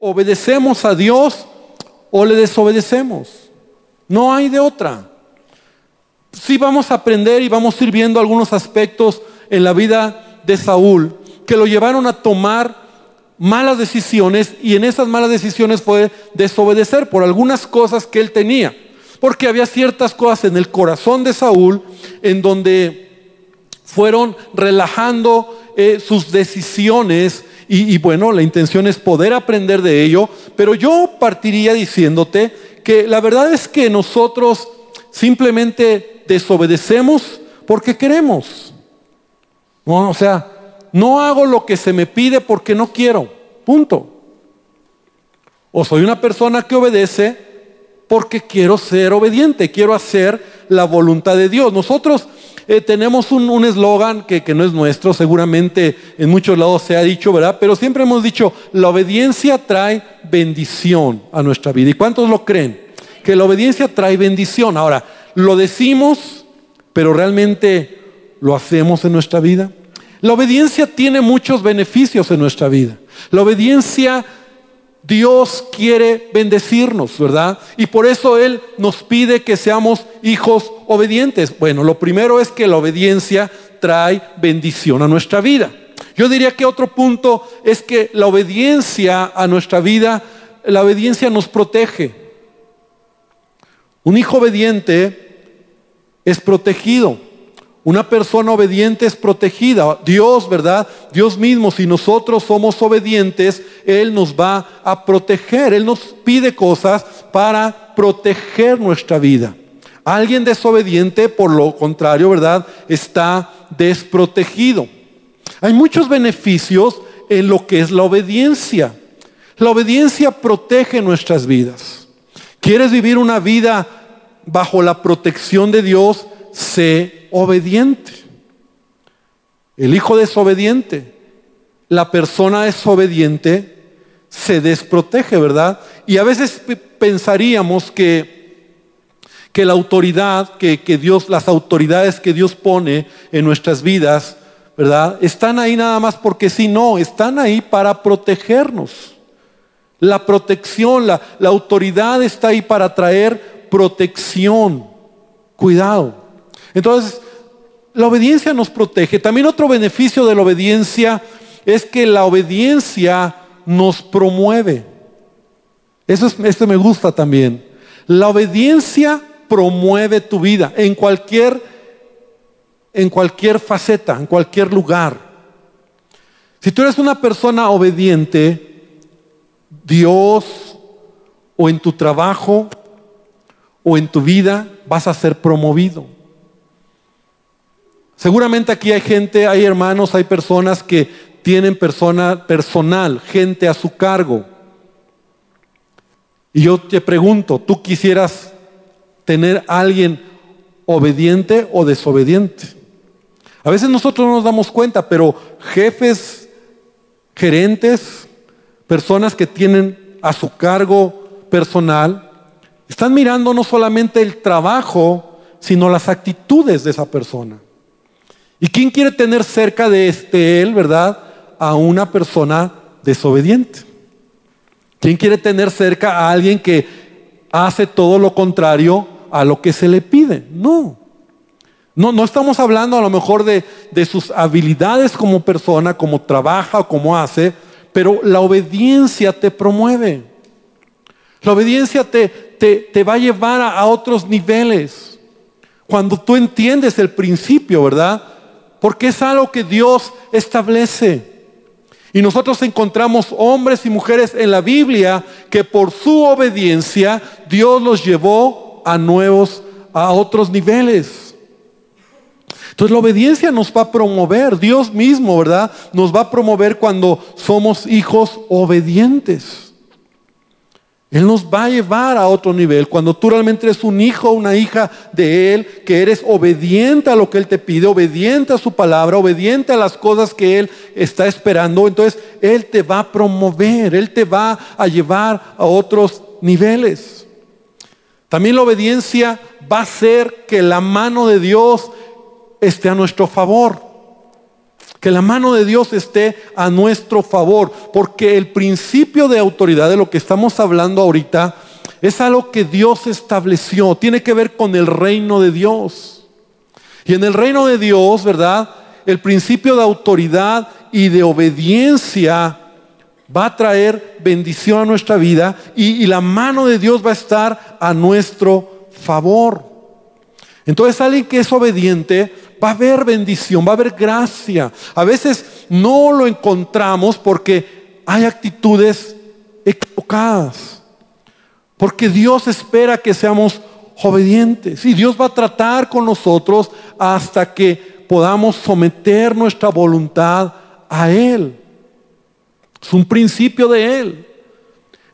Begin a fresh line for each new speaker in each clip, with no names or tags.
obedecemos a Dios o le desobedecemos. No hay de otra. Sí vamos a aprender y vamos a ir viendo algunos aspectos en la vida de Saúl que lo llevaron a tomar malas decisiones y en esas malas decisiones fue desobedecer por algunas cosas que él tenía. Porque había ciertas cosas en el corazón de Saúl en donde fueron relajando eh, sus decisiones y, bueno, la intención es poder aprender de ello, pero yo partiría diciéndote que la verdad es que nosotros simplemente desobedecemos porque queremos. O sea, no hago lo que se me pide porque no quiero. Punto. O soy una persona que obedece porque quiero ser obediente, quiero hacer la voluntad de Dios. Nosotros eh, tenemos un eslogan que, que no es nuestro, seguramente en muchos lados se ha dicho, ¿verdad? Pero siempre hemos dicho, la obediencia trae bendición a nuestra vida. ¿Y cuántos lo creen? Que la obediencia trae bendición. Ahora, lo decimos, pero realmente lo hacemos en nuestra vida. La obediencia tiene muchos beneficios en nuestra vida. La obediencia, Dios quiere bendecirnos, ¿verdad? Y por eso Él nos pide que seamos hijos obedientes. Bueno, lo primero es que la obediencia trae bendición a nuestra vida. Yo diría que otro punto es que la obediencia a nuestra vida, la obediencia nos protege. Un hijo obediente es protegido. Una persona obediente es protegida. Dios, ¿verdad? Dios mismo, si nosotros somos obedientes, Él nos va a proteger. Él nos pide cosas para proteger nuestra vida. Alguien desobediente, por lo contrario, ¿verdad? Está desprotegido. Hay muchos beneficios en lo que es la obediencia. La obediencia protege nuestras vidas. ¿Quieres vivir una vida bajo la protección de Dios? Sé obediente. El hijo desobediente, la persona desobediente se desprotege, ¿verdad? Y a veces pensaríamos que, que la autoridad, que, que Dios, las autoridades que Dios pone en nuestras vidas, ¿verdad? Están ahí nada más porque si no, están ahí para protegernos. La protección, la, la autoridad está ahí para traer protección. Cuidado. Entonces, la obediencia nos protege. También otro beneficio de la obediencia es que la obediencia nos promueve. Eso es, esto me gusta también. La obediencia promueve tu vida en cualquier, en cualquier faceta, en cualquier lugar. Si tú eres una persona obediente, Dios o en tu trabajo o en tu vida vas a ser promovido. Seguramente aquí hay gente, hay hermanos, hay personas que tienen persona, personal, gente a su cargo. Y yo te pregunto, ¿tú quisieras tener a alguien obediente o desobediente? A veces nosotros no nos damos cuenta, pero jefes, gerentes, personas que tienen a su cargo personal, están mirando no solamente el trabajo, sino las actitudes de esa persona. ¿Y quién quiere tener cerca de este él, verdad, a una persona desobediente? ¿Quién quiere tener cerca a alguien que hace todo lo contrario a lo que se le pide? No. No, no estamos hablando a lo mejor de, de sus habilidades como persona, como trabaja o como hace, pero la obediencia te promueve. La obediencia te, te, te va a llevar a, a otros niveles. Cuando tú entiendes el principio, ¿verdad? porque es algo que Dios establece. Y nosotros encontramos hombres y mujeres en la Biblia que por su obediencia Dios los llevó a nuevos, a otros niveles. Entonces la obediencia nos va a promover, Dios mismo, ¿verdad? Nos va a promover cuando somos hijos obedientes. Él nos va a llevar a otro nivel. Cuando tú realmente eres un hijo o una hija de Él, que eres obediente a lo que Él te pide, obediente a su palabra, obediente a las cosas que Él está esperando, entonces Él te va a promover, Él te va a llevar a otros niveles. También la obediencia va a hacer que la mano de Dios esté a nuestro favor. Que la mano de Dios esté a nuestro favor, porque el principio de autoridad de lo que estamos hablando ahorita es algo que Dios estableció, tiene que ver con el reino de Dios. Y en el reino de Dios, ¿verdad? El principio de autoridad y de obediencia va a traer bendición a nuestra vida y, la mano de Dios va a estar a nuestro favor. Entonces alguien que es obediente va a haber bendición, va a haber gracia. A veces no lo encontramos porque hay actitudes equivocadas. Porque Dios espera que seamos obedientes y Dios va a tratar con nosotros hasta que podamos someter nuestra voluntad a Él. Es un principio de Él.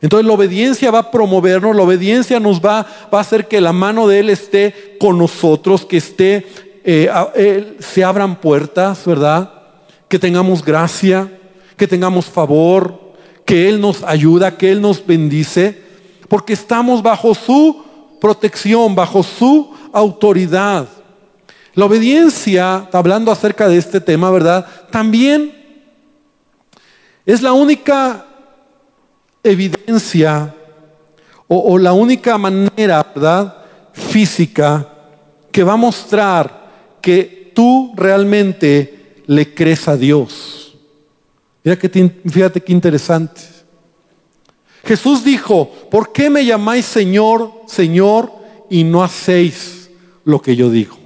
Entonces la obediencia va a promovernos, la obediencia nos va, a hacer que la mano de Él esté con nosotros, que esté eh, se abran puertas, ¿verdad? Que tengamos gracia, que tengamos favor, que Él nos ayuda, que Él nos bendice, porque estamos bajo su protección, bajo su autoridad. La obediencia, hablando acerca de este tema, ¿verdad? También es la única evidencia o, o la única manera, ¿verdad? Física que va a mostrar que tú realmente le crees a Dios. Mira que, fíjate qué interesante. Jesús dijo, ¿por qué me llamáis Señor, Señor y no hacéis lo que yo digo?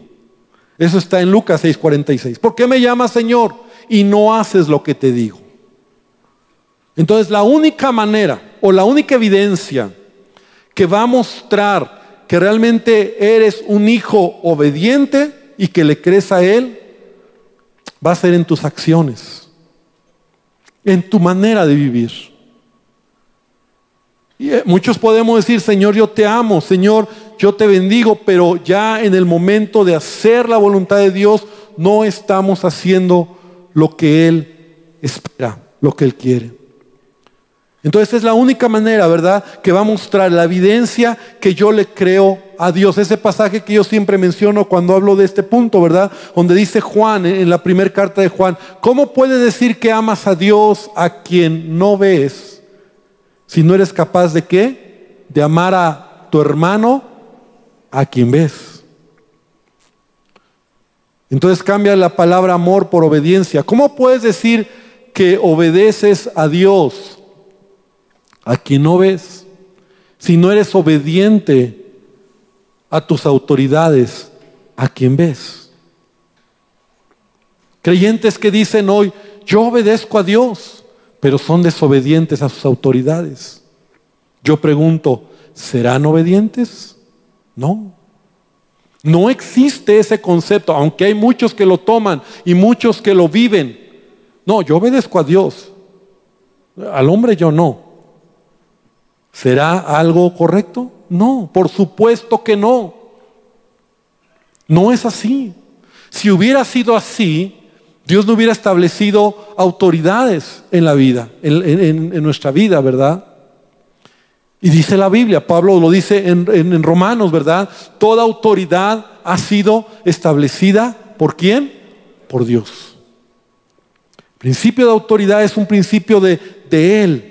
Eso está en Lucas 6:46. ¿Por qué me llamas Señor y no haces lo que te digo? Entonces la única manera o la única evidencia que va a mostrar que realmente eres un hijo obediente y que le crees a Él, va a ser en tus acciones, en tu manera de vivir. Y eh, muchos podemos decir, Señor, yo te amo, Señor, yo te bendigo, pero ya en el momento de hacer la voluntad de Dios, no estamos haciendo lo que Él espera, lo que Él quiere. Entonces es la única manera, ¿verdad?, que va a mostrar la evidencia que yo le creo a Dios. Ese pasaje que yo siempre menciono cuando hablo de este punto, ¿verdad? Donde dice Juan en la primera carta de Juan, ¿cómo puedes decir que amas a Dios a quien no ves si no eres capaz de qué? De amar a tu hermano a quien ves. Entonces cambia la palabra amor por obediencia. ¿Cómo puedes decir que obedeces a Dios? A quien no ves, si no eres obediente a tus autoridades, a quien ves. Creyentes que dicen hoy, yo obedezco a Dios, pero son desobedientes a sus autoridades. Yo pregunto, ¿serán obedientes? No. No existe ese concepto, aunque hay muchos que lo toman y muchos que lo viven. No, yo obedezco a Dios. Al hombre yo no. ¿Será algo correcto? No, por supuesto que no. No es así. Si hubiera sido así, Dios no hubiera establecido autoridades en la vida, en, nuestra vida, ¿verdad? Y dice la Biblia, Pablo lo dice en, Romanos, ¿verdad? Toda autoridad ha sido establecida por quién? Por Dios. El principio de autoridad es un principio de, de Él.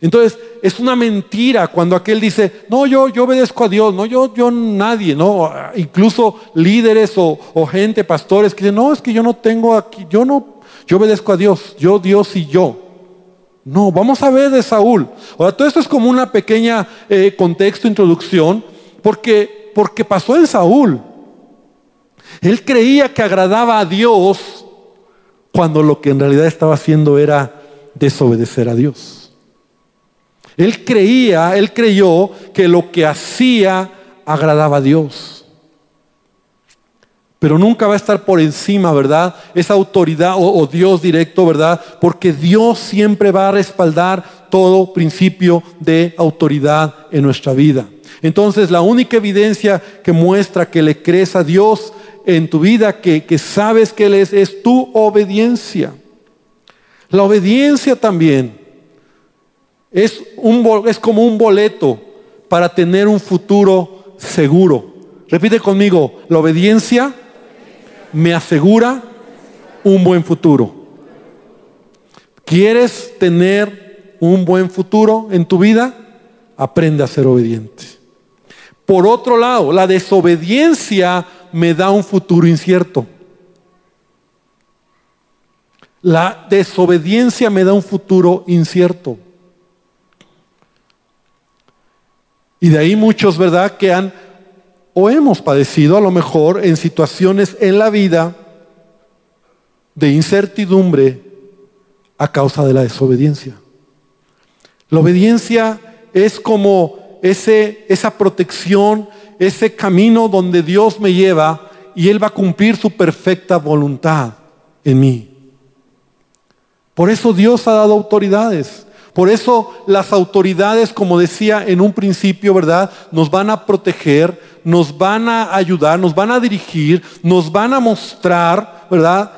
Entonces, es una mentira cuando aquel dice, no, yo, yo obedezco a Dios, no, yo, yo nadie, no, incluso líderes o, gente, pastores que dicen, no, es que yo no tengo aquí, yo no, yo obedezco a Dios, yo, Dios y yo. No, vamos a ver de Saúl. Ahora, todo esto es como una pequeña eh, contexto, introducción, porque, porque pasó en Saúl. Él creía que agradaba a Dios cuando lo que en realidad estaba haciendo era desobedecer a Dios. Él creía, él creyó que lo que hacía agradaba a Dios. Pero nunca va a estar por encima, ¿verdad? Esa autoridad o, Dios directo, ¿verdad? Porque Dios siempre va a respaldar todo principio de autoridad en nuestra vida. Entonces, la única evidencia que muestra que le crees a Dios en tu vida, que, que sabes que Él es, es tu obediencia. La obediencia también es, un, es como un boleto para tener un futuro seguro. Repite conmigo, la obediencia me asegura un buen futuro. ¿Quieres tener un buen futuro en tu vida? Aprende a ser obediente. Por otro lado, la desobediencia me da un futuro incierto. La desobediencia me da un futuro incierto. Y de ahí muchos, ¿verdad?, que han o hemos padecido a lo mejor en situaciones en la vida de incertidumbre a causa de la desobediencia. La obediencia es como ese, esa protección, ese camino donde Dios me lleva y Él va a cumplir su perfecta voluntad en mí. Por eso Dios ha dado autoridades. Por eso las autoridades, como decía en un principio, ¿verdad? Nos van a proteger, nos van a ayudar, nos van a dirigir, nos van a mostrar, ¿verdad?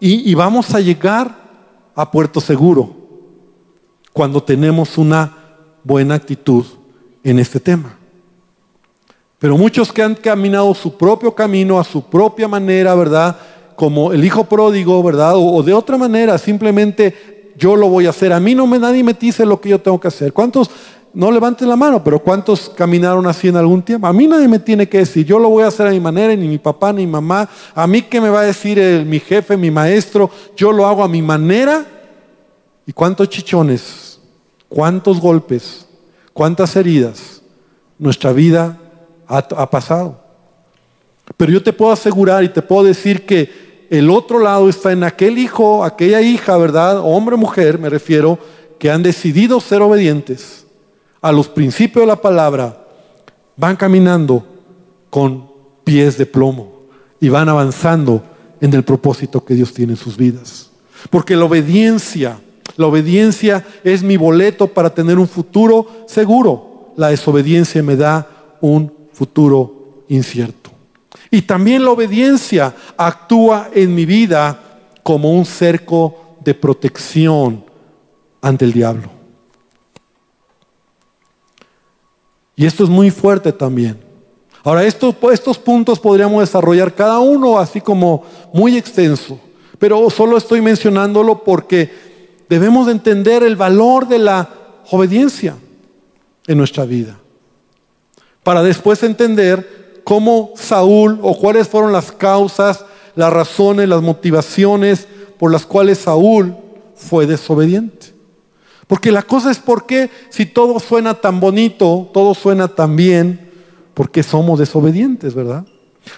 Y, vamos a llegar a puerto seguro cuando tenemos una buena actitud en este tema. Pero muchos que han caminado su propio camino a su propia manera, ¿verdad? Como el hijo pródigo, ¿verdad? O, de otra manera, simplemente yo lo voy a hacer. A mí no me nadie me dice lo que yo tengo que hacer. ¿Cuántos no levanten la mano, pero ¿cuántos caminaron así en algún tiempo? A mí nadie me tiene que decir, yo lo voy a hacer a mi manera, ni mi papá, ni mi mamá. A mí qué me va a decir mi jefe, mi maestro, yo lo hago a mi manera. ¿Y cuántos chichones, cuántos golpes, cuántas heridas nuestra vida ha, ha pasado? Pero yo te puedo asegurar y te puedo decir que el otro lado está en aquel hijo, aquella hija, ¿verdad? Hombre, mujer, me refiero, que han decidido ser obedientes a los principios de la palabra, van caminando con pies de plomo y van avanzando en el propósito que Dios tiene en sus vidas. Porque la obediencia, la obediencia es mi boleto para tener un futuro seguro. La desobediencia me da un futuro incierto. Y también la obediencia actúa en mi vida como un cerco de protección ante el diablo. Y esto es muy fuerte también. Ahora, estos, estos puntos podríamos desarrollar cada uno así como muy extenso, pero solo estoy mencionándolo porque debemos entender el valor de la obediencia en nuestra vida. Para después entender cómo Saúl o cuáles fueron las causas, las razones, las motivaciones por las cuales Saúl fue desobediente. Porque la cosa es por qué si todo suena tan bonito, todo suena tan bien, porque somos desobedientes, ¿verdad?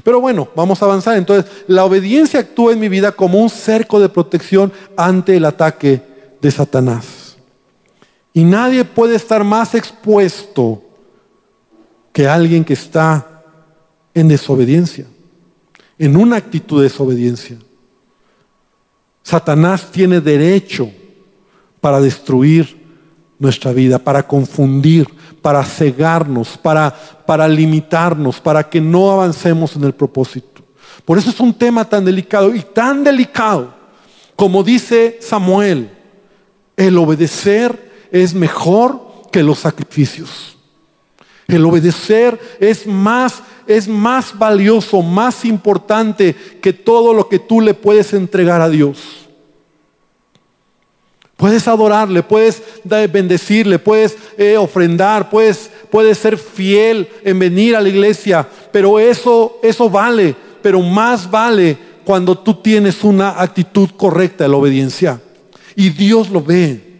Pero bueno, vamos a avanzar. Entonces, la obediencia actúa en mi vida como un cerco de protección ante el ataque de Satanás. Y nadie puede estar más expuesto que alguien que está en desobediencia, en una actitud de desobediencia. Satanás tiene derecho para destruir nuestra vida, para confundir, para cegarnos, para, para limitarnos, para que no avancemos en el propósito. Por eso es un tema tan delicado y tan delicado como dice Samuel, el obedecer es mejor que los sacrificios. El obedecer es más es más valioso, más importante que todo lo que tú le puedes entregar a Dios. Puedes adorarle, puedes bendecirle, puedes eh, ofrendar, puedes, puedes ser fiel en venir a la iglesia, pero eso, eso vale, pero más vale cuando tú tienes una actitud correcta de la obediencia. Y Dios lo ve.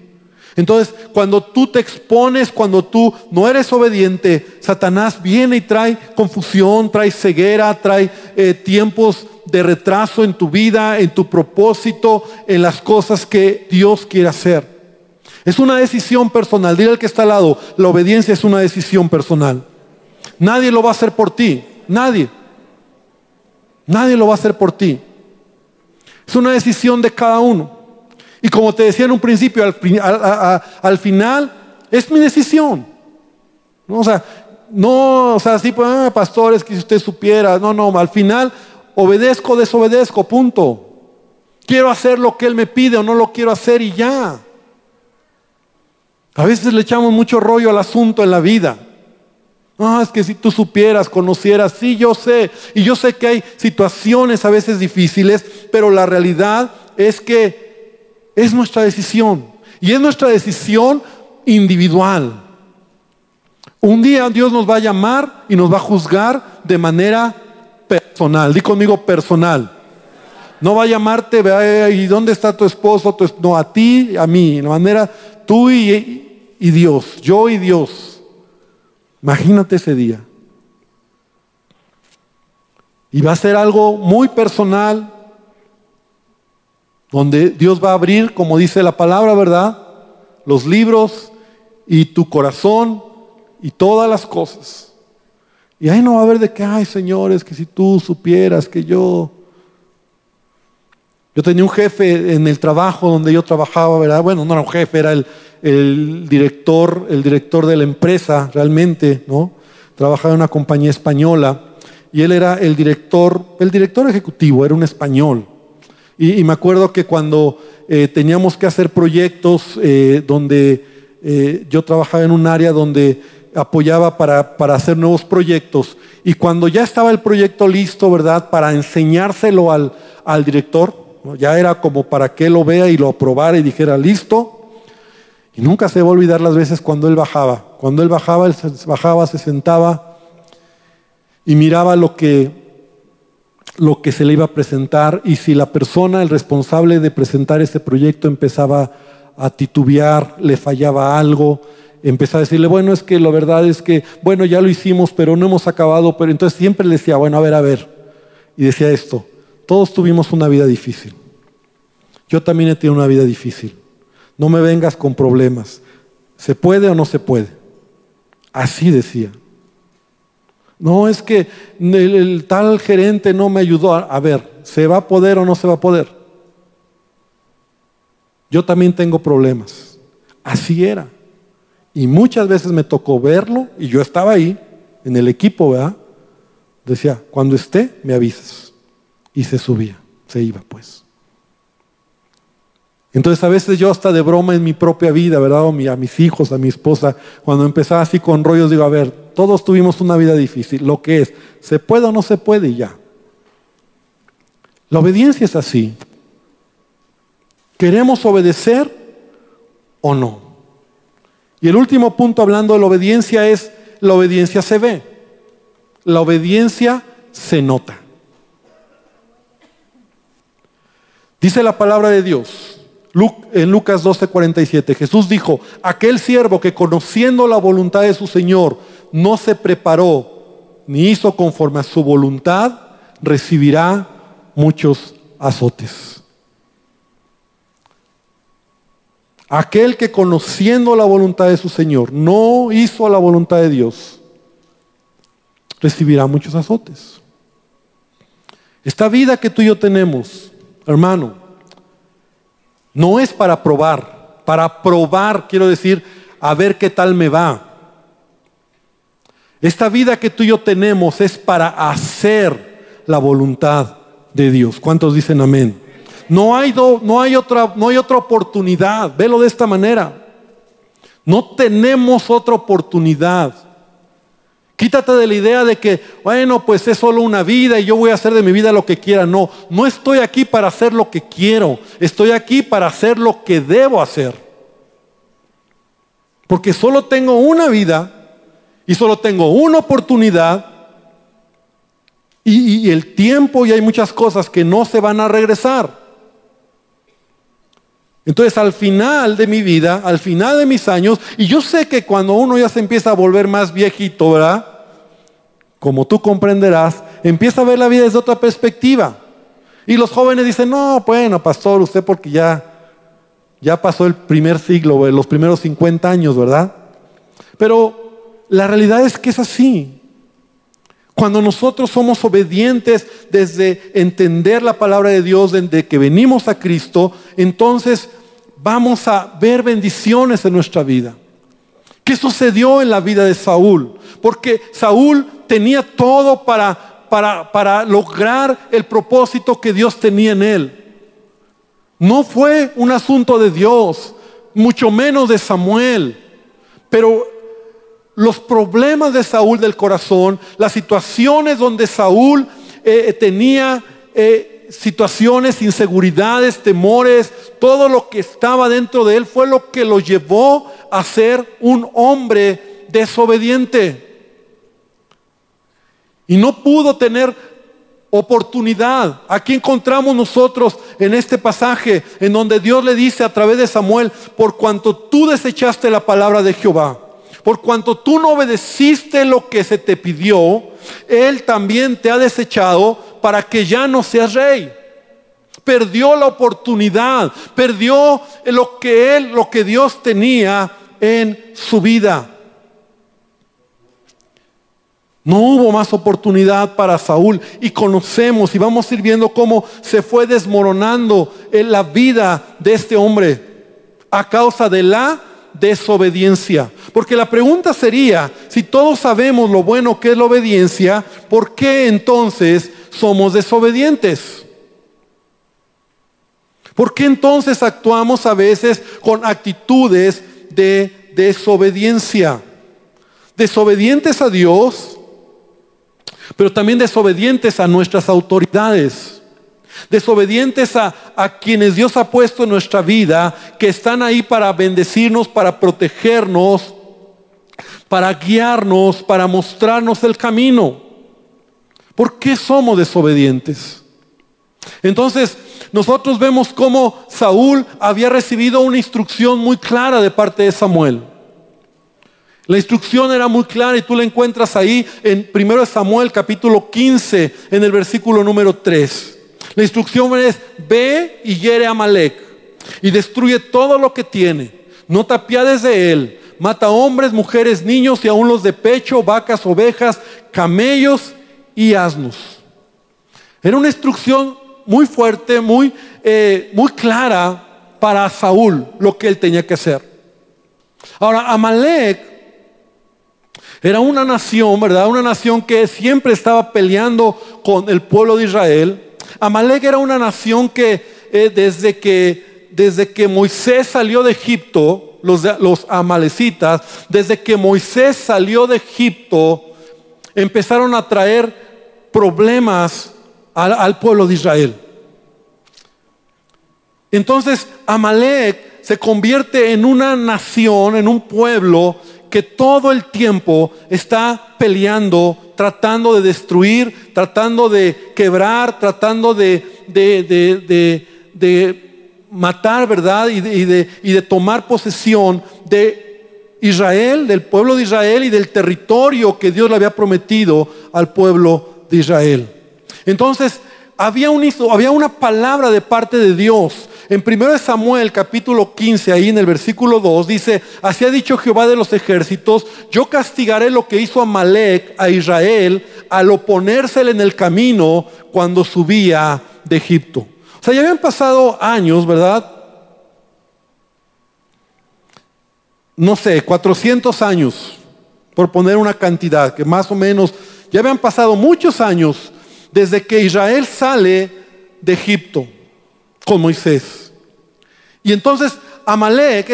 Entonces, cuando tú te expones, cuando tú no eres obediente, Satanás viene y trae confusión, trae ceguera, trae eh, tiempos de retraso en tu vida, en tu propósito, en las cosas que Dios quiere hacer. Es una decisión personal. Dile al que está al lado, la obediencia es una decisión personal. Nadie lo va a hacer por ti. Nadie. Nadie lo va a hacer por ti. Es una decisión de cada uno. Y como te decía en un principio, al, final es mi decisión. ¿No? O sea, no, o sea, sí, pues, ah, pastores, que si usted supiera, no, no, al final obedezco, desobedezco, punto. Quiero hacer lo que Él me pide o no lo quiero hacer y ya. A veces le echamos mucho rollo al asunto en la vida. No, es que si tú supieras, conocieras, sí, yo sé. Y yo sé que hay situaciones a veces difíciles, pero la realidad es que es nuestra decisión. Y es nuestra decisión individual. Un día Dios nos va a llamar y nos va a juzgar de manera personal. Di conmigo personal. No va a llamarte, ¿y dónde está tu esposo? No, a ti, a mí, de manera tú y, y Dios, yo y Dios. Imagínate ese día. Y va a ser algo muy personal, donde Dios va a abrir, como dice la palabra, ¿verdad? Los libros y tu corazón y todas las cosas. Y ahí no va a haber de que, ay señores, que si tú supieras que yo... Yo tenía un jefe en el trabajo donde yo trabajaba, ¿verdad? Bueno, no era un jefe, era el, el director, el director de la empresa realmente, ¿no? Trabajaba en una compañía española y él era el director, el director ejecutivo, era un español. Y, me acuerdo que cuando eh, teníamos que hacer proyectos eh, donde eh, yo trabajaba en un área donde apoyaba para, para, hacer nuevos proyectos, y cuando ya estaba el proyecto listo, ¿verdad? Para enseñárselo al, al director, ya era como para que lo vea y lo aprobara y dijera, listo. Y nunca se va a olvidar las veces cuando él bajaba. Cuando él bajaba, él bajaba, se sentaba y miraba lo que lo que se le iba a presentar y si la persona, el responsable de presentar ese proyecto empezaba a titubear, le fallaba algo, empezaba a decirle, bueno, es que la verdad es que, bueno, ya lo hicimos, pero no hemos acabado, pero entonces siempre le decía, bueno, a ver, a ver, y decía esto, todos tuvimos una vida difícil, yo también he tenido una vida difícil, no me vengas con problemas, ¿se puede o no se puede? Así decía. No es que el, tal gerente no me ayudó. A, ver, ¿se va a poder o no se va a poder? Yo también tengo problemas. Así era. Y muchas veces me tocó verlo y yo estaba ahí, en el equipo, ¿verdad? Decía, cuando esté, me avisas. Y se subía, se iba pues. Entonces a veces yo hasta de broma en mi propia vida, ¿verdad? A mis hijos, a mi esposa, cuando empezaba así con rollos, digo, a ver, todos tuvimos una vida difícil, lo que es, ¿se puede o no se puede? Y ya. La obediencia es así. ¿Queremos obedecer o no? Y el último punto hablando de la obediencia es, la obediencia se ve, la obediencia se nota. Dice la palabra de Dios, en Lucas 12:47, Jesús dijo, aquel siervo que conociendo la voluntad de su Señor no se preparó ni hizo conforme a su voluntad, recibirá muchos azotes. Aquel que conociendo la voluntad de su Señor no hizo la voluntad de Dios, recibirá muchos azotes. Esta vida que tú y yo tenemos, hermano, no es para probar, para probar, quiero decir, a ver qué tal me va. Esta vida que tú y yo tenemos es para hacer la voluntad de Dios. ¿Cuántos dicen amén? No hay, no hay, otra, no hay otra oportunidad. Velo de esta manera. No tenemos otra oportunidad. Quítate de la idea de que, bueno, pues es solo una vida y yo voy a hacer de mi vida lo que quiera. No, no estoy aquí para hacer lo que quiero. Estoy aquí para hacer lo que debo hacer. Porque solo tengo una vida y solo tengo una oportunidad y, y el tiempo y hay muchas cosas que no se van a regresar. Entonces al final de mi vida, al final de mis años, y yo sé que cuando uno ya se empieza a volver más viejito, ¿verdad? Como tú comprenderás, empieza a ver la vida desde otra perspectiva. Y los jóvenes dicen, no, bueno, pastor, usted porque ya, ya pasó el primer siglo, los primeros 50 años, ¿verdad? Pero la realidad es que es así. Cuando nosotros somos obedientes desde entender la palabra de Dios, desde que venimos a Cristo, entonces vamos a ver bendiciones en nuestra vida. ¿Qué sucedió en la vida de Saúl? Porque Saúl tenía todo para, para, para lograr el propósito que Dios tenía en él. No fue un asunto de Dios, mucho menos de Samuel. Pero los problemas de Saúl del corazón, las situaciones donde Saúl eh, tenía situaciones, inseguridades, temores, todo lo que estaba dentro de él fue lo que lo llevó a ser un hombre desobediente. Y no pudo tener oportunidad. Aquí encontramos nosotros en este pasaje en donde Dios le dice a través de Samuel, por cuanto tú desechaste la palabra de Jehová, por cuanto tú no obedeciste lo que se te pidió, Él también te ha desechado para que ya no seas rey. Perdió la oportunidad, perdió lo que Él, lo que Dios tenía en su vida. No hubo más oportunidad para Saúl y conocemos y vamos a ir viendo cómo se fue desmoronando en la vida de este hombre a causa de la desobediencia. Porque la pregunta sería, si todos sabemos lo bueno que es la obediencia, ¿por qué entonces somos desobedientes? ¿Por qué entonces actuamos a veces con actitudes de desobediencia? Desobedientes a Dios pero también desobedientes a nuestras autoridades, desobedientes a, quienes Dios ha puesto en nuestra vida, que están ahí para bendecirnos, para protegernos, para guiarnos, para mostrarnos el camino. ¿Por qué somos desobedientes? Entonces, nosotros vemos cómo Saúl había recibido una instrucción muy clara de parte de Samuel. La instrucción era muy clara y tú la encuentras ahí en 1 Samuel capítulo 15 en el versículo número 3. La instrucción es, ve y hiere a Malek y destruye todo lo que tiene. No te apiades de él. Mata hombres, mujeres, niños y aún los de pecho, vacas, ovejas, camellos y asnos. Era una instrucción muy fuerte, muy, eh, muy clara para Saúl lo que él tenía que hacer. Ahora, Amalek era una nación, ¿verdad? Una nación que siempre estaba peleando con el pueblo de Israel. Amalek era una nación que eh, desde que desde que Moisés salió de Egipto, los, los amalecitas, desde que Moisés salió de Egipto, empezaron a traer problemas al, pueblo de Israel. Entonces Amalek se convierte en una nación, en un pueblo que todo el tiempo está peleando, tratando de destruir, tratando de quebrar, tratando de, de, matar, ¿verdad? Y, de, y de tomar posesión de Israel, del pueblo de Israel y del territorio que Dios le había prometido al pueblo de Israel. Entonces, había, un, había una palabra de parte de Dios en 1 Samuel capítulo 15, ahí en el versículo 2, dice, así ha dicho Jehová de los ejércitos, yo castigaré lo que hizo Amalek a Israel al oponérsele en el camino cuando subía de Egipto. O sea, ya habían pasado años, ¿verdad? No sé, 400 años, por poner una cantidad, que más o menos, ya habían pasado muchos años desde que Israel sale de Egipto con Moisés. Y entonces Amalek,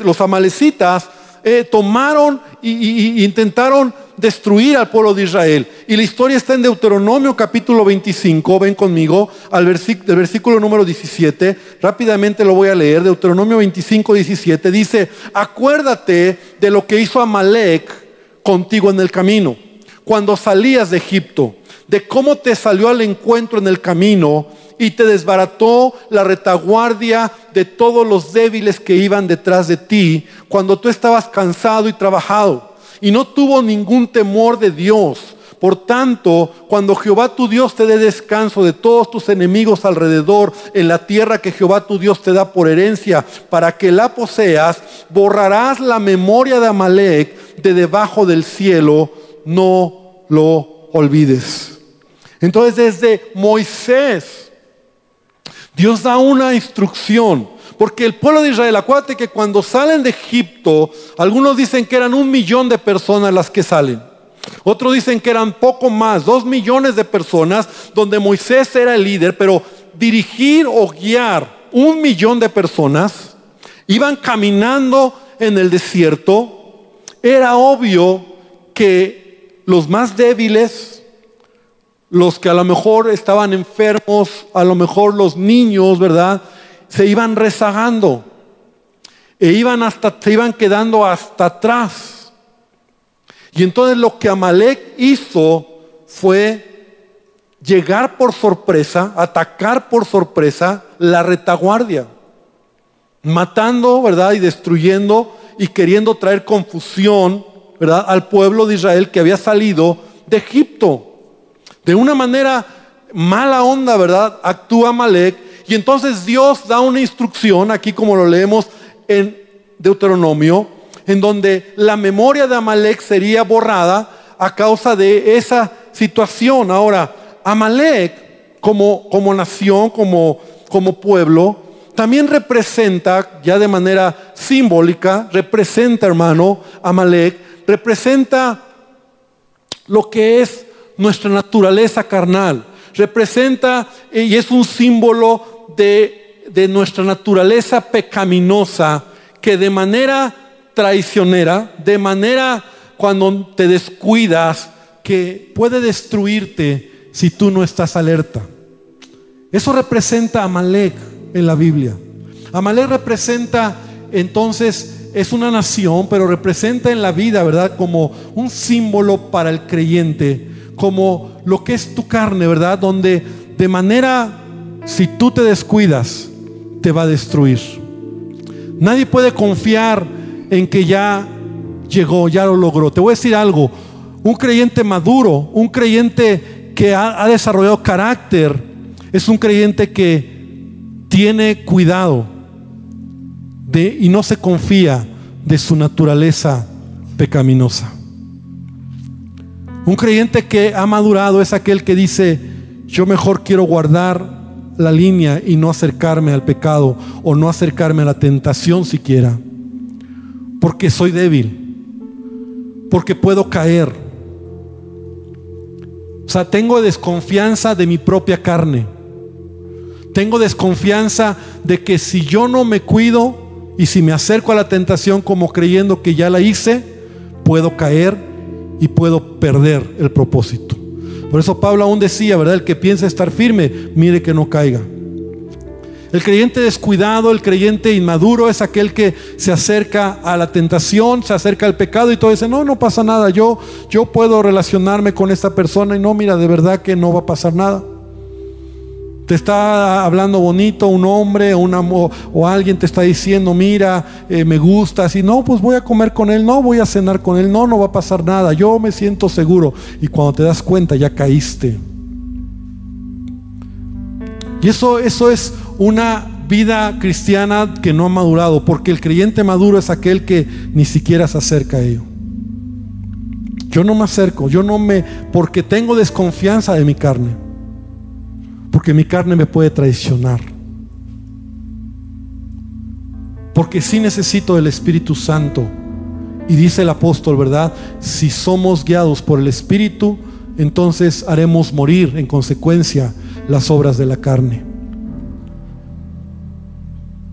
los amalecitas, eh, tomaron e intentaron destruir al pueblo de Israel. Y la historia está en Deuteronomio capítulo 25, ven conmigo, al versículo, número 17, rápidamente lo voy a leer, Deuteronomio 25, 17, dice, acuérdate de lo que hizo Amalek contigo en el camino, cuando salías de Egipto, de cómo te salió al encuentro en el camino y te desbarató la retaguardia de todos los débiles que iban detrás de ti cuando tú estabas cansado y trabajado. Y no tuvo ningún temor de Dios. Por tanto, cuando Jehová tu Dios te dé descanso de todos tus enemigos alrededor en la tierra que Jehová tu Dios te da por herencia para que la poseas, borrarás la memoria de Amalek de debajo del cielo, no lo olvides. Entonces desde Moisés Dios da una instrucción. Porque el pueblo de Israel, acuérdate que cuando salen de Egipto, algunos dicen que eran un millón de personas las que salen. Otros dicen que eran poco más, dos millones de personas, donde Moisés era el líder, pero dirigir o guiar un millón de personas, iban caminando en el desierto era obvio que los más débiles, los que a lo mejor estaban enfermos, a lo mejor los niños, ¿verdad? Se iban rezagando e iban hasta, se iban quedando hasta atrás. Y entonces lo que Amalek hizo fue llegar por sorpresa, atacar por sorpresa la retaguardia, matando, ¿verdad? Y destruyendo y queriendo traer confusión, ¿verdad? Al pueblo de Israel que había salido de Egipto. De una manera mala onda, ¿verdad? Actúa Amalek y entonces Dios da una instrucción, aquí como lo leemos en Deuteronomio, en donde la memoria de Amalek sería borrada a causa de esa situación. Ahora, Amalek como, como nación, como, como pueblo, también representa, ya de manera simbólica, representa, hermano, Amalek, representa lo que es nuestra naturaleza carnal, representa y es un símbolo de de nuestra naturaleza pecaminosa que de manera traicionera, de manera cuando te descuidas, que puede destruirte si tú no estás alerta. Eso representa a Amalek en la Biblia. Amalek representa entonces, es una nación, pero representa en la vida, ¿verdad? Como un símbolo para el creyente, como lo que es tu carne, ¿verdad? Donde de manera, si tú te descuidas, te va a destruir. Nadie puede confiar en que ya llegó, ya lo logró. Te voy a decir algo, un creyente maduro, un creyente que ha, desarrollado carácter, es un creyente que tiene cuidado y no se confía de su naturaleza pecaminosa. Un creyente que ha madurado es aquel que dice, yo mejor quiero guardar la línea y no acercarme al pecado o no acercarme a la tentación siquiera. Porque soy débil, porque puedo caer. O sea, tengo desconfianza de mi propia carne. Tengo desconfianza de que si yo no me cuido y si me acerco a la tentación como creyendo que ya la hice, puedo caer y puedo perder el propósito. Por eso Pablo aún decía, ¿verdad? El que piensa estar firme, mire que no caiga. El creyente descuidado, el creyente inmaduro es aquel que se acerca a la tentación, se acerca al pecado y todo dice, no, no pasa nada, yo, yo puedo relacionarme con esta persona y no, mira, de verdad que no va a pasar nada te está hablando bonito un hombre o, alguien te está diciendo, mira, eh, me gusta, así, no, pues voy a comer con él, no, voy a cenar con él, no, no va a pasar nada, yo me siento seguro. Y cuando te das cuenta, ya caíste. Y eso, eso es una vida cristiana que no ha madurado, porque el creyente maduro es aquel que ni siquiera se acerca a ello. Yo no me acerco, yo no me, porque tengo desconfianza de mi carne. Porque mi carne me puede traicionar. Porque sí necesito del Espíritu Santo. Y dice el apóstol, ¿verdad? Si somos guiados por el Espíritu, entonces haremos morir en consecuencia las obras de la carne.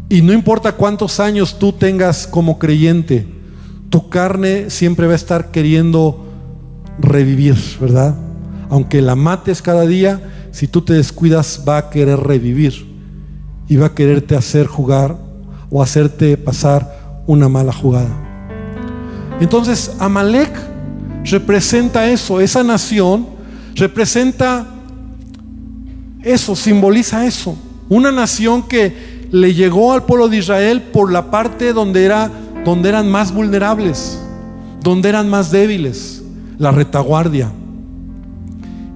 Y no importa cuántos años tú tengas como creyente, tu carne siempre va a estar queriendo revivir, ¿verdad? Aunque la mates cada día, si tú te descuidas, va a querer revivir y va a quererte hacer jugar o hacerte pasar una mala jugada. Entonces, Amalek representa eso, esa nación representa eso, simboliza eso. Una nación que le llegó al pueblo de Israel por la parte donde, era, donde eran más vulnerables, donde eran más débiles, la retaguardia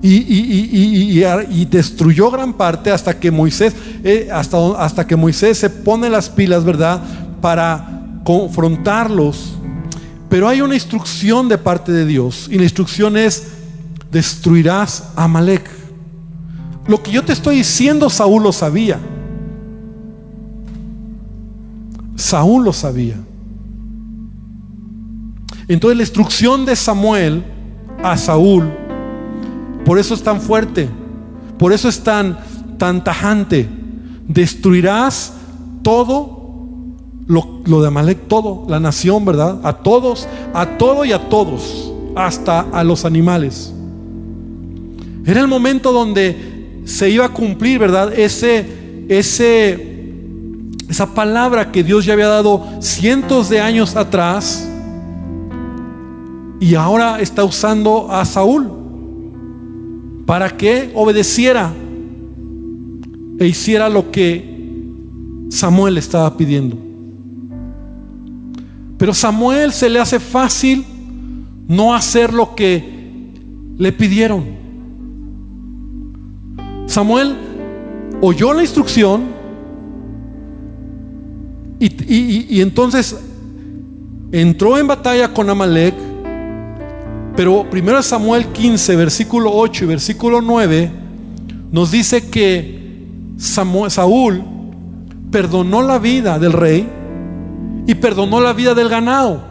y, destruyó gran parte hasta que Moisés, eh, hasta, hasta que Moisés se pone las pilas, ¿verdad? Para confrontarlos. Pero hay una instrucción de parte de Dios y la instrucción es, destruirás a Amalek. Lo que yo te estoy diciendo, Saúl lo sabía. Saúl lo sabía. Entonces la instrucción de Samuel a Saúl por eso es tan fuerte. Por eso es tan, tan tajante. Destruirás todo lo, de Amalek, todo, la nación, ¿verdad? A todos, a todo y a todos, hasta a los animales. Era el momento donde se iba a cumplir, ¿verdad? Ese, ese, esa palabra que Dios ya había dado cientos de años atrás y ahora está usando a Saúl para que obedeciera e hiciera lo que Samuel estaba pidiendo. Pero Samuel se le hace fácil no hacer lo que le pidieron. Samuel oyó la instrucción y, y entonces entró en batalla con Amalek pero primero Samuel 15, versículo 8 y versículo 9 nos dice que Saúl perdonó la vida del rey y perdonó la vida del ganado.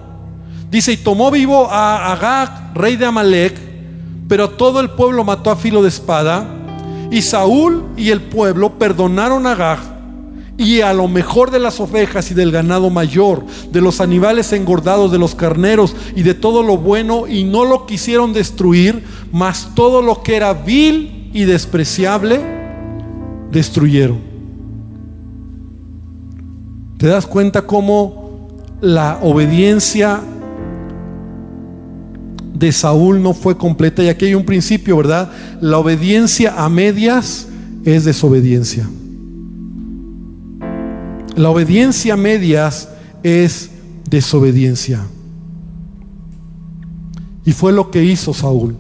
Dice, y tomó vivo a Agag, rey de Amalek, pero todo el pueblo mató a filo de espada. Y Saúl y el pueblo perdonaron a Agag y a lo mejor de las ovejas y del ganado mayor, de los animales engordados, de los carneros y de todo lo bueno, y no lo quisieron destruir, mas todo lo que era vil y despreciable, destruyeron. ¿Te das cuenta cómo la obediencia de Saúl no fue completa? Y aquí hay un principio, ¿verdad? La obediencia a medias es desobediencia. La obediencia a medias es desobediencia. Y fue lo que hizo Saúl.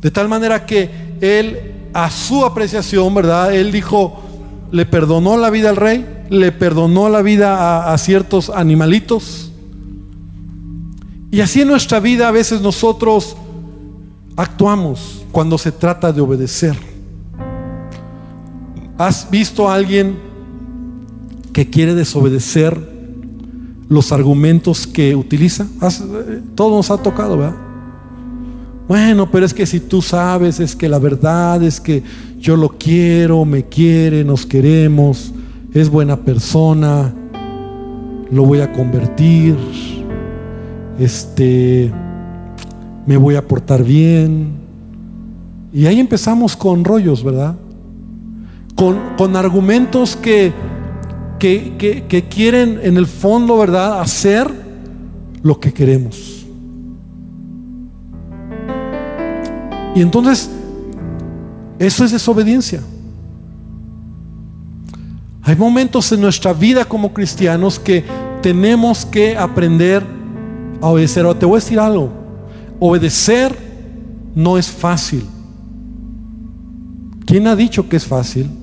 De tal manera que él, a su apreciación, ¿verdad? Él dijo, le perdonó la vida al rey, le perdonó la vida a, ciertos animalitos. Y así en nuestra vida a veces nosotros actuamos cuando se trata de obedecer. ¿Has visto a alguien que quiere desobedecer los argumentos que utiliza. Todo nos ha tocado, ¿verdad? Bueno, pero es que si tú sabes, es que la verdad es que yo lo quiero, me quiere, nos queremos, es buena persona, lo voy a convertir, este, me voy a portar bien. Y ahí empezamos con rollos, ¿verdad? Con, con argumentos que que, quieren en el fondo, ¿verdad?, hacer lo que queremos. Y entonces, eso es desobediencia. Hay momentos en nuestra vida como cristianos que tenemos que aprender a obedecer. Ahora te voy a decir algo. Obedecer no es fácil. ¿Quién ha dicho que es fácil?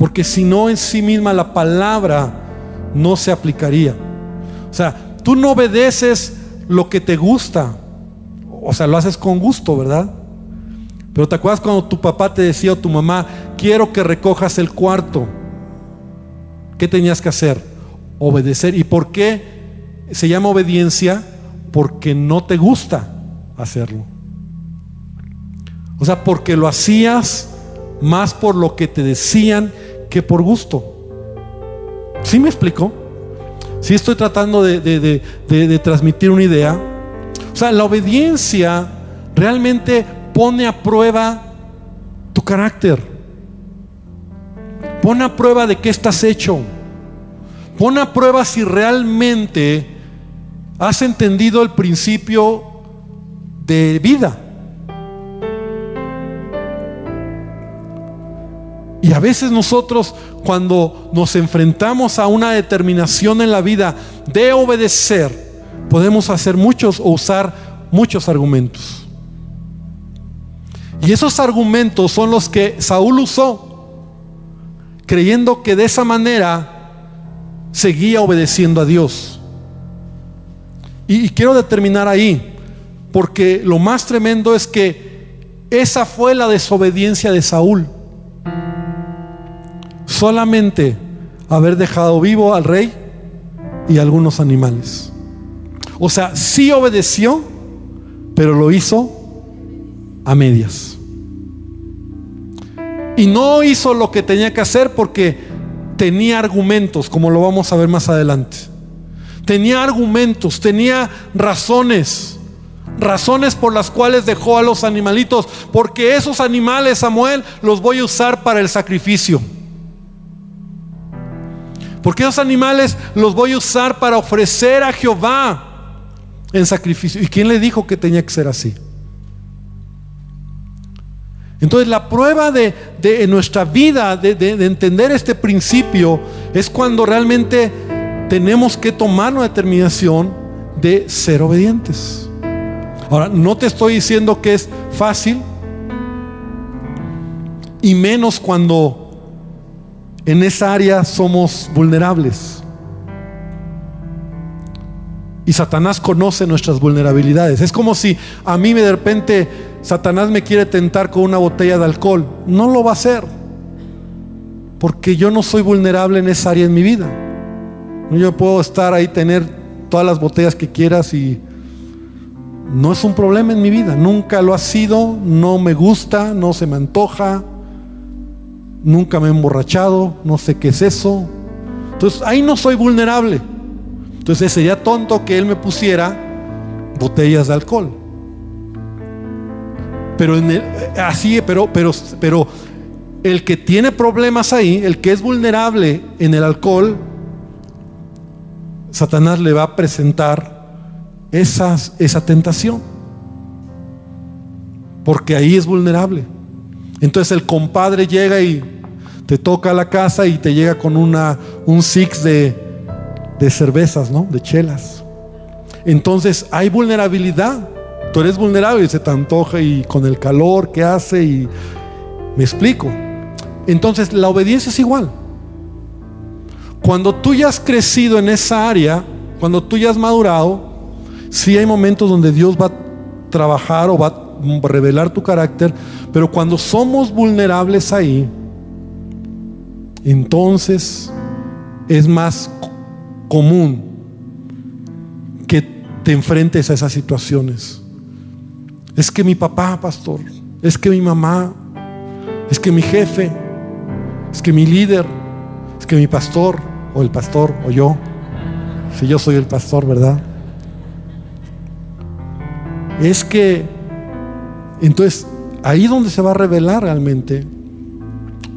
Porque si no en sí misma la palabra no se aplicaría. O sea, tú no obedeces lo que te gusta. O sea, lo haces con gusto, ¿verdad? Pero te acuerdas cuando tu papá te decía o tu mamá, quiero que recojas el cuarto. ¿Qué tenías que hacer? Obedecer. ¿Y por qué se llama obediencia? Porque no te gusta hacerlo. O sea, porque lo hacías más por lo que te decían que por gusto. ¿Sí me explico? Si estoy tratando de, transmitir una idea. O sea, la obediencia realmente pone a prueba tu carácter. Pone a prueba de qué estás hecho. Pone a prueba si realmente has entendido el principio de vida. Y a veces nosotros cuando nos enfrentamos a una determinación en la vida de obedecer, podemos hacer muchos o usar muchos argumentos. Y esos argumentos son los que Saúl usó, creyendo que de esa manera seguía obedeciendo a Dios. Y, quiero determinar ahí, porque lo más tremendo es que esa fue la desobediencia de Saúl solamente haber dejado vivo al rey y algunos animales. O sea, sí obedeció, pero lo hizo a medias. Y no hizo lo que tenía que hacer porque tenía argumentos, como lo vamos a ver más adelante. Tenía argumentos, tenía razones, razones por las cuales dejó a los animalitos, porque esos animales, Samuel, los voy a usar para el sacrificio. Porque esos animales los voy a usar para ofrecer a Jehová en sacrificio. ¿Y quién le dijo que tenía que ser así? Entonces la prueba de, nuestra vida, de, de, entender este principio, es cuando realmente tenemos que tomar una determinación de ser obedientes. Ahora, no te estoy diciendo que es fácil, y menos cuando en esa área somos vulnerables. Y Satanás conoce nuestras vulnerabilidades. Es como si a mí de repente Satanás me quiere tentar con una botella de alcohol. No lo va a hacer. Porque yo no soy vulnerable en esa área en mi vida. Yo puedo estar ahí, tener todas las botellas que quieras y no es un problema en mi vida. Nunca lo ha sido, no me gusta, no se me antoja nunca me he emborrachado, no sé qué es eso. Entonces ahí no soy vulnerable. Entonces sería tonto que él me pusiera botellas de alcohol. Pero en así, pero, pero, pero el que tiene problemas ahí, el que es vulnerable en el alcohol, Satanás le va a presentar esa tentación. Porque ahí es vulnerable. Entonces el compadre llega y te toca a la casa y te llega con una, un six de, de cervezas, ¿no? De chelas. Entonces hay vulnerabilidad. Tú eres vulnerable y se te antoja y con el calor que hace y me explico. Entonces la obediencia es igual. Cuando tú ya has crecido en esa área, cuando tú ya has madurado, sí hay momentos donde Dios va a trabajar o va a revelar tu carácter, pero cuando somos vulnerables ahí, entonces es más común que te enfrentes a esas situaciones. Es que mi papá, pastor, es que mi mamá, es que mi jefe, es que mi líder, es que mi pastor, o el pastor, o yo, si yo soy el pastor, ¿verdad? Es que, entonces, ahí donde se va a revelar realmente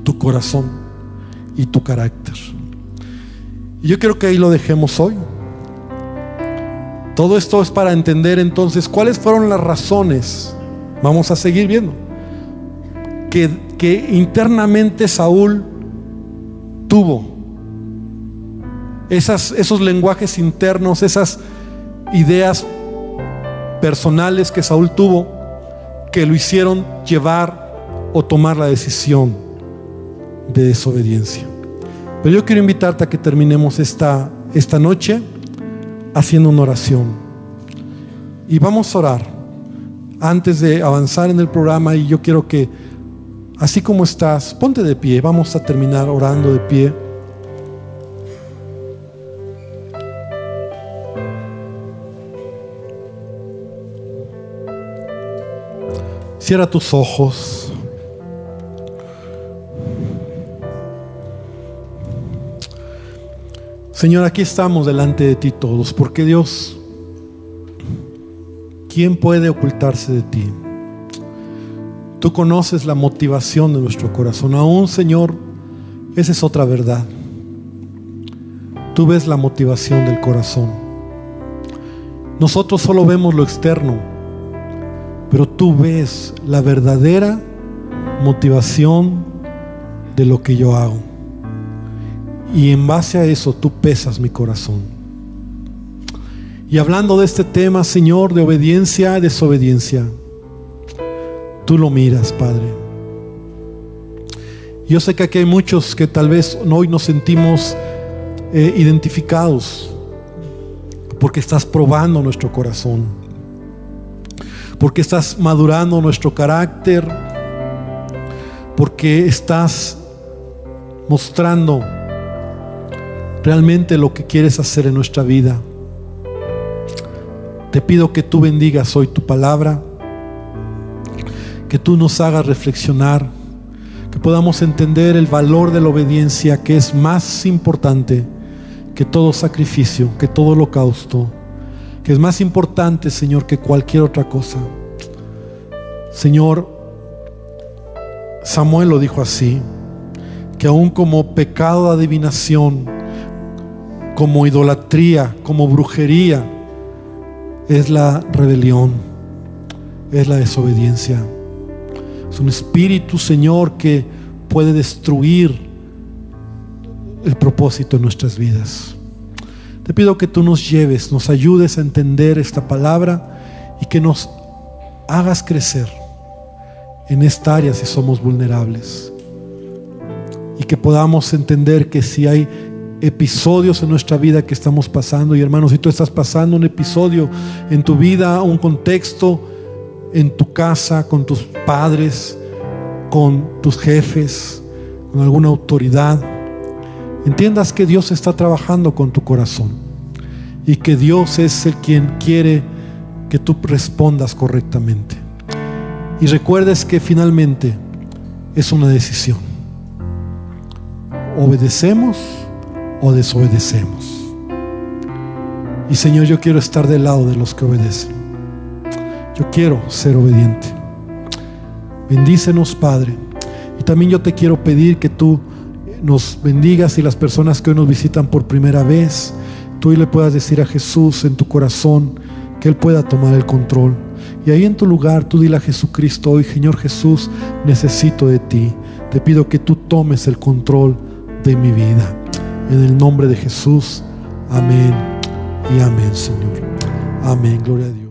tu corazón y tu carácter. Y yo quiero que ahí lo dejemos hoy. Todo esto es para entender entonces cuáles fueron las razones, vamos a seguir viendo, que, que internamente Saúl tuvo. Esos lenguajes internos, esas ideas personales que Saúl tuvo, que lo hicieron llevar o tomar la decisión de desobediencia. Pero yo quiero invitarte a que terminemos esta, esta noche haciendo una oración. Y vamos a orar antes de avanzar en el programa y yo quiero que, así como estás, ponte de pie, vamos a terminar orando de pie. Cierra tus ojos. Señor, aquí estamos delante de ti todos, porque Dios, ¿quién puede ocultarse de ti? Tú conoces la motivación de nuestro corazón. Aún, Señor, esa es otra verdad. Tú ves la motivación del corazón. Nosotros solo vemos lo externo, pero tú ves la verdadera motivación de lo que yo hago. Y en base a eso tú pesas mi corazón. Y hablando de este tema, Señor, de obediencia, desobediencia, tú lo miras, Padre. Yo sé que aquí hay muchos que tal vez hoy nos sentimos eh, identificados porque estás probando nuestro corazón, porque estás madurando nuestro carácter, porque estás mostrando realmente lo que quieres hacer en nuestra vida. Te pido que tú bendigas hoy tu palabra, que tú nos hagas reflexionar, que podamos entender el valor de la obediencia que es más importante que todo sacrificio, que todo holocausto, que es más importante, Señor, que cualquier otra cosa. Señor, Samuel lo dijo así, que aún como pecado de adivinación, como idolatría, como brujería, es la rebelión, es la desobediencia. Es un espíritu, Señor, que puede destruir el propósito de nuestras vidas. Te pido que tú nos lleves, nos ayudes a entender esta palabra y que nos hagas crecer en esta área si somos vulnerables. Y que podamos entender que si hay episodios en nuestra vida que estamos pasando, y hermanos, si tú estás pasando un episodio en tu vida, un contexto, en tu casa, con tus padres, con tus jefes, con alguna autoridad, entiendas que Dios está trabajando con tu corazón y que Dios es el quien quiere que tú respondas correctamente. Y recuerdes que finalmente es una decisión. Obedecemos o desobedecemos. Y Señor, yo quiero estar del lado de los que obedecen. Yo quiero ser obediente. Bendícenos, Padre. Y también yo te quiero pedir que tú nos bendigas y las personas que hoy nos visitan por primera vez, tú le puedas decir a Jesús en tu corazón que Él pueda tomar el control. Y ahí en tu lugar tú dile a Jesucristo hoy, Señor Jesús, necesito de ti. Te pido que tú tomes el control de mi vida. En el nombre de Jesús. Amén y amén, Señor. Amén. Gloria a Dios.